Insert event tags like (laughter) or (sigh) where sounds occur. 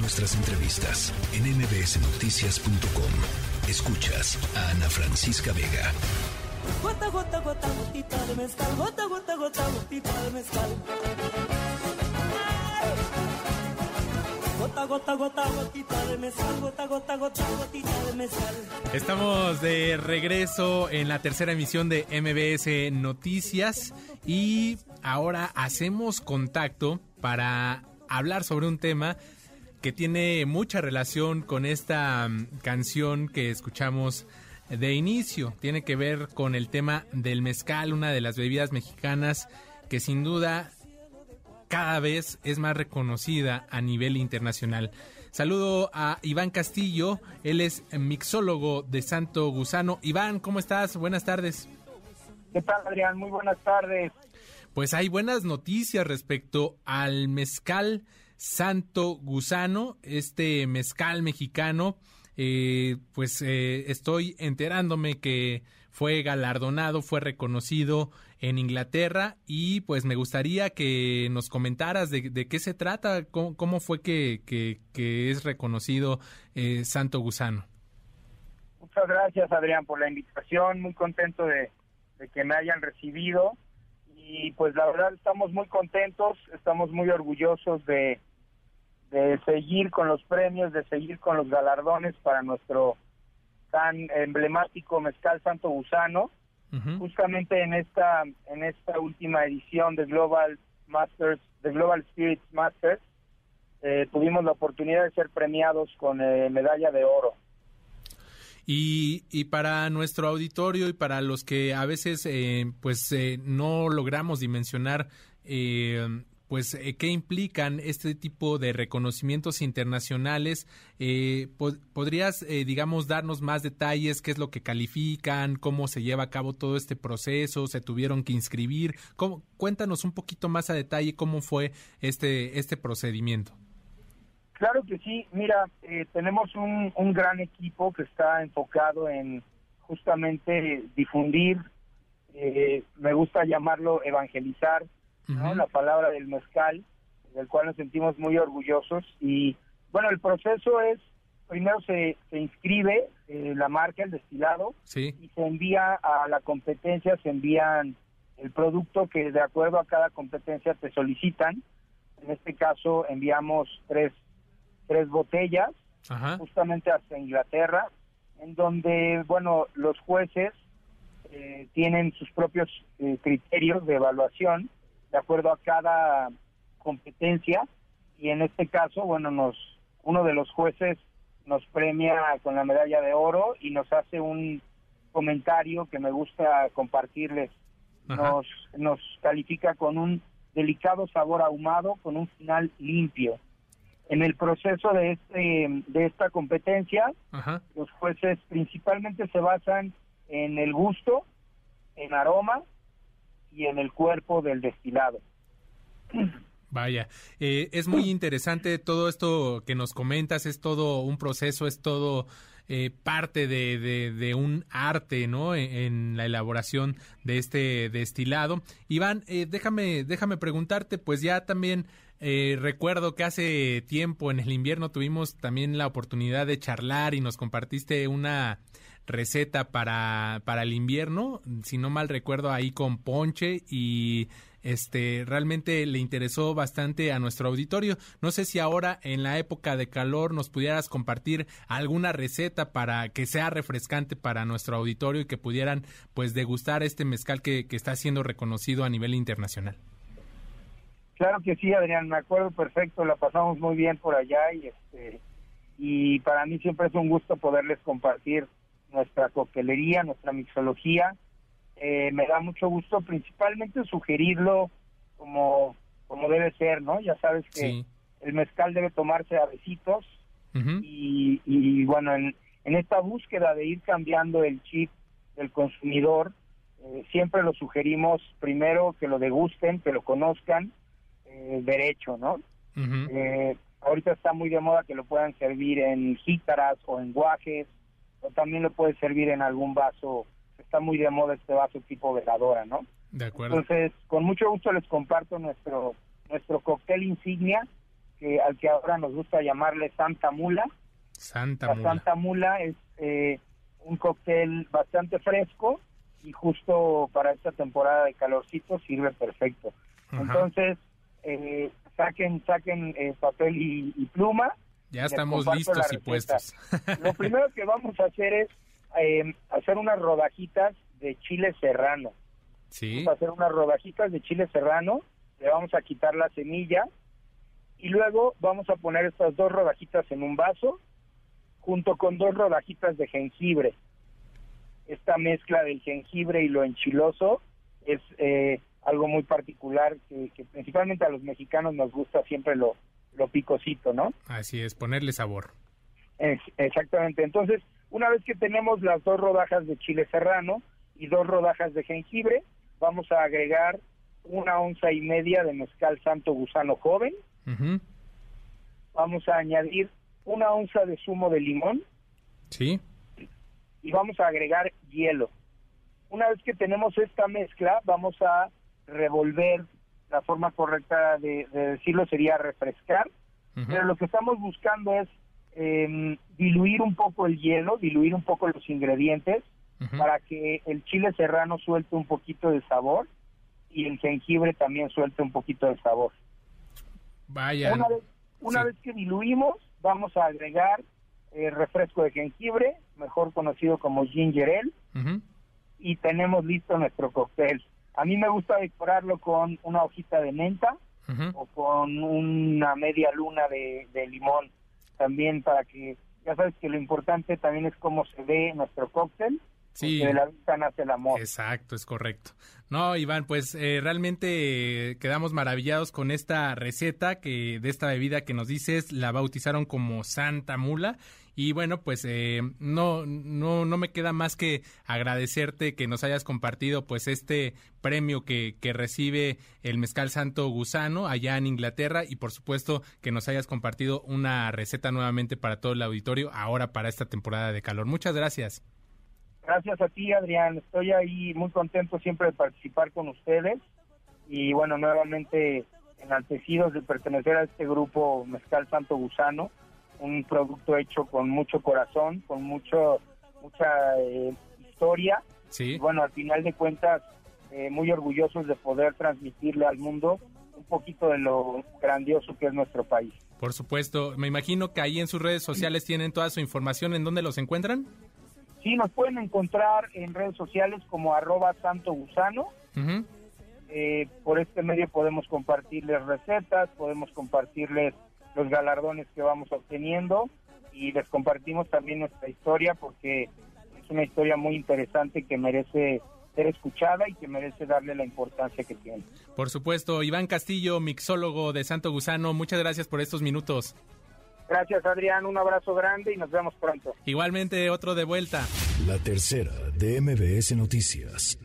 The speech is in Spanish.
nuestras entrevistas en mbsnoticias.com. Escuchas a Ana Francisca Vega. Gota, gota, gota, gotita de mezcal. Gota, gota, gota, gotita de mezcal. Gota, gota, gota, gotita de mezcal. Gota, gota, gota, gotita de mezcal. Estamos de regreso en la tercera emisión de MBS Noticias y ahora hacemos contacto para hablar sobre un tema que tiene mucha relación con esta mm, canción que escuchamos de inicio. Tiene que ver con el tema del mezcal, una de las bebidas mexicanas que sin duda cada vez es más reconocida a nivel internacional. Saludo a Iván Castillo, él es mixólogo de Santo Gusano. Iván, ¿cómo estás? Buenas tardes. ¿Qué tal, Adrián? Muy buenas tardes. Pues hay buenas noticias respecto al mezcal Santo Gusano, este mezcal mexicano. Eh, pues eh, estoy enterándome que fue galardonado, fue reconocido en Inglaterra y pues me gustaría que nos comentaras de, qué se trata, cómo, fue que, que, es reconocido eh, Santo Gusano. Muchas gracias Adrián por la invitación, muy contento de, de que me hayan recibido y pues la verdad estamos muy contentos, estamos muy orgullosos de, de seguir con los premios, de seguir con los galardones para nuestro tan emblemático mezcal Santo Gusano. Justamente en esta en esta última edición de Global Masters, de Global Spirits Masters, eh, tuvimos la oportunidad de ser premiados con eh, medalla de oro. Y, y, para nuestro auditorio y para los que a veces eh, pues no logramos dimensionar pues eh, qué implican este tipo de reconocimientos internacionales. Eh, ¿Podrías, eh, digamos, darnos más detalles? ¿Qué es lo que califican? ¿Cómo se lleva a cabo todo este proceso? ¿Se tuvieron que inscribir? ¿Cómo? Cuéntanos un poquito más a detalle cómo fue este, este procedimiento. Claro que sí. Mira, tenemos un, un gran equipo que está enfocado en justamente difundir, me gusta llamarlo evangelizar, la palabra del mezcal, del cual nos sentimos muy orgullosos. Y bueno, el proceso es, primero se, se inscribe eh, la marca, el destilado, y se envía a la competencia, se envían el producto que de acuerdo a cada competencia te solicitan. En este caso enviamos tres, tres botellas, justamente hasta Inglaterra, en donde, bueno, los jueces eh, tienen sus propios eh, criterios de evaluación de acuerdo a cada competencia y en este caso, bueno, nos uno de los jueces nos premia con la medalla de oro y nos hace un comentario que me gusta compartirles. Nos nos califica con un delicado sabor ahumado con un final limpio. En el proceso de este de esta competencia, los jueces principalmente se basan en el gusto, en aroma y en el cuerpo del destilado. Vaya, eh, es muy interesante todo esto que nos comentas, es todo un proceso, es todo eh, parte de, de, un arte, ¿no? E, en, la elaboración de este destilado. Iván, eh, déjame, déjame preguntarte, pues ya también recuerdo que hace tiempo en el invierno tuvimos también la oportunidad de charlar y nos compartiste una receta para, para el invierno, si no mal recuerdo ahí con ponche y este realmente le interesó bastante a nuestro auditorio. No sé si ahora en la época de calor nos pudieras compartir alguna receta para que sea refrescante para nuestro auditorio y que pudieran pues degustar este mezcal que, que está siendo reconocido a nivel internacional. Claro que sí, Adrián, me acuerdo perfecto, la pasamos muy bien por allá y este y para mí siempre es un gusto poderles compartir nuestra coctelería, nuestra mixología. Eh, me da mucho gusto principalmente sugerirlo como, como debe ser, ¿no? Ya sabes que el mezcal debe tomarse a besitos y, y, bueno, en, en esta búsqueda de ir cambiando el chip del consumidor, eh, siempre lo sugerimos primero que lo degusten, que lo conozcan eh, derecho, ¿no? eh, ahorita está muy de moda que lo puedan servir en jícaras o en guajes, o también lo puede servir en algún vaso, está muy de moda este vaso tipo veladora, ¿no? De acuerdo. Entonces, con mucho gusto les comparto nuestro nuestro cóctel insignia, que al que ahora nos gusta llamarle Santa Mula. Santa La Mula. Santa Mula es eh, un cóctel bastante fresco y justo para esta temporada de calorcito sirve perfecto. Ajá. Entonces, eh, saquen saquen eh, papel y, y pluma. Ya les estamos listos y puestos. (laughs) Lo primero que vamos a hacer es eh, hacer unas rodajitas de chile serrano. sí, Vamos a hacer unas rodajitas de chile serrano, le vamos a quitar la semilla y luego vamos a poner estas dos rodajitas en un vaso junto con dos rodajitas de jengibre. Esta mezcla del jengibre y lo enchiloso es eh, algo muy particular que, que principalmente a los mexicanos nos gusta siempre lo, lo picosito, ¿no? así es, ponerle sabor. Es- exactamente. Entonces, una vez que tenemos las dos rodajas de chile serrano y dos rodajas de jengibre, vamos a agregar una onza y media de mezcal santo gusano joven. Vamos a añadir una onza de zumo de limón Sí, y vamos a agregar hielo. Una vez que tenemos esta mezcla, vamos a revolver. La forma correcta de, de decirlo sería refrescar. Pero lo que estamos buscando es eh, diluir un poco el hielo, diluir un poco los ingredientes para que el chile serrano suelte un poquito de sabor y el jengibre también suelte un poquito de sabor. Vaya, Una vez, una Sí. vez que diluimos, vamos a agregar eh, refresco de jengibre, mejor conocido como ginger ale, y tenemos listo nuestro cóctel. A mí me gusta decorarlo con una hojita de menta o con una media luna de, de limón también para que ya sabes que lo importante también es cómo se ve nuestro cóctel Sí. de la vista nace el amor Exacto, es correcto. No, Iván, pues eh, realmente eh, quedamos maravillados con esta receta que de esta bebida que nos dices la bautizaron como Santa Mula y bueno, pues eh, no no no me queda más que agradecerte que nos hayas compartido pues este premio que, que recibe el mezcal Santo Gusano allá en Inglaterra y por supuesto que nos hayas compartido una receta nuevamente para todo el auditorio ahora para esta temporada de calor. Muchas gracias. gracias a ti Adrián estoy ahí muy contento siempre de participar con ustedes y bueno nuevamente enaltecidos de pertenecer a este grupo Mezcal Santo Gusano un producto hecho con mucho corazón con mucho mucha eh, historia Sí. y bueno, al final de cuentas, eh, muy orgullosos de poder transmitirle al mundo un poquito de lo grandioso que es nuestro país. Por supuesto, me imagino que ahí en sus redes sociales tienen toda su información. ¿En dónde los encuentran? Sí, nos pueden encontrar en redes sociales como arroba santo gusano. Eh, por este medio podemos compartirles recetas, podemos compartirles los galardones que vamos obteniendo y les compartimos también nuestra historia porque es una historia muy interesante que merece ser escuchada y que merece darle la importancia que tiene. Por supuesto, Iván Castillo, mixólogo de Santo Gusano, muchas gracias por estos minutos. Gracias Adrián, un abrazo grande y nos vemos pronto. Igualmente, otro de vuelta. La tercera de MBS Noticias.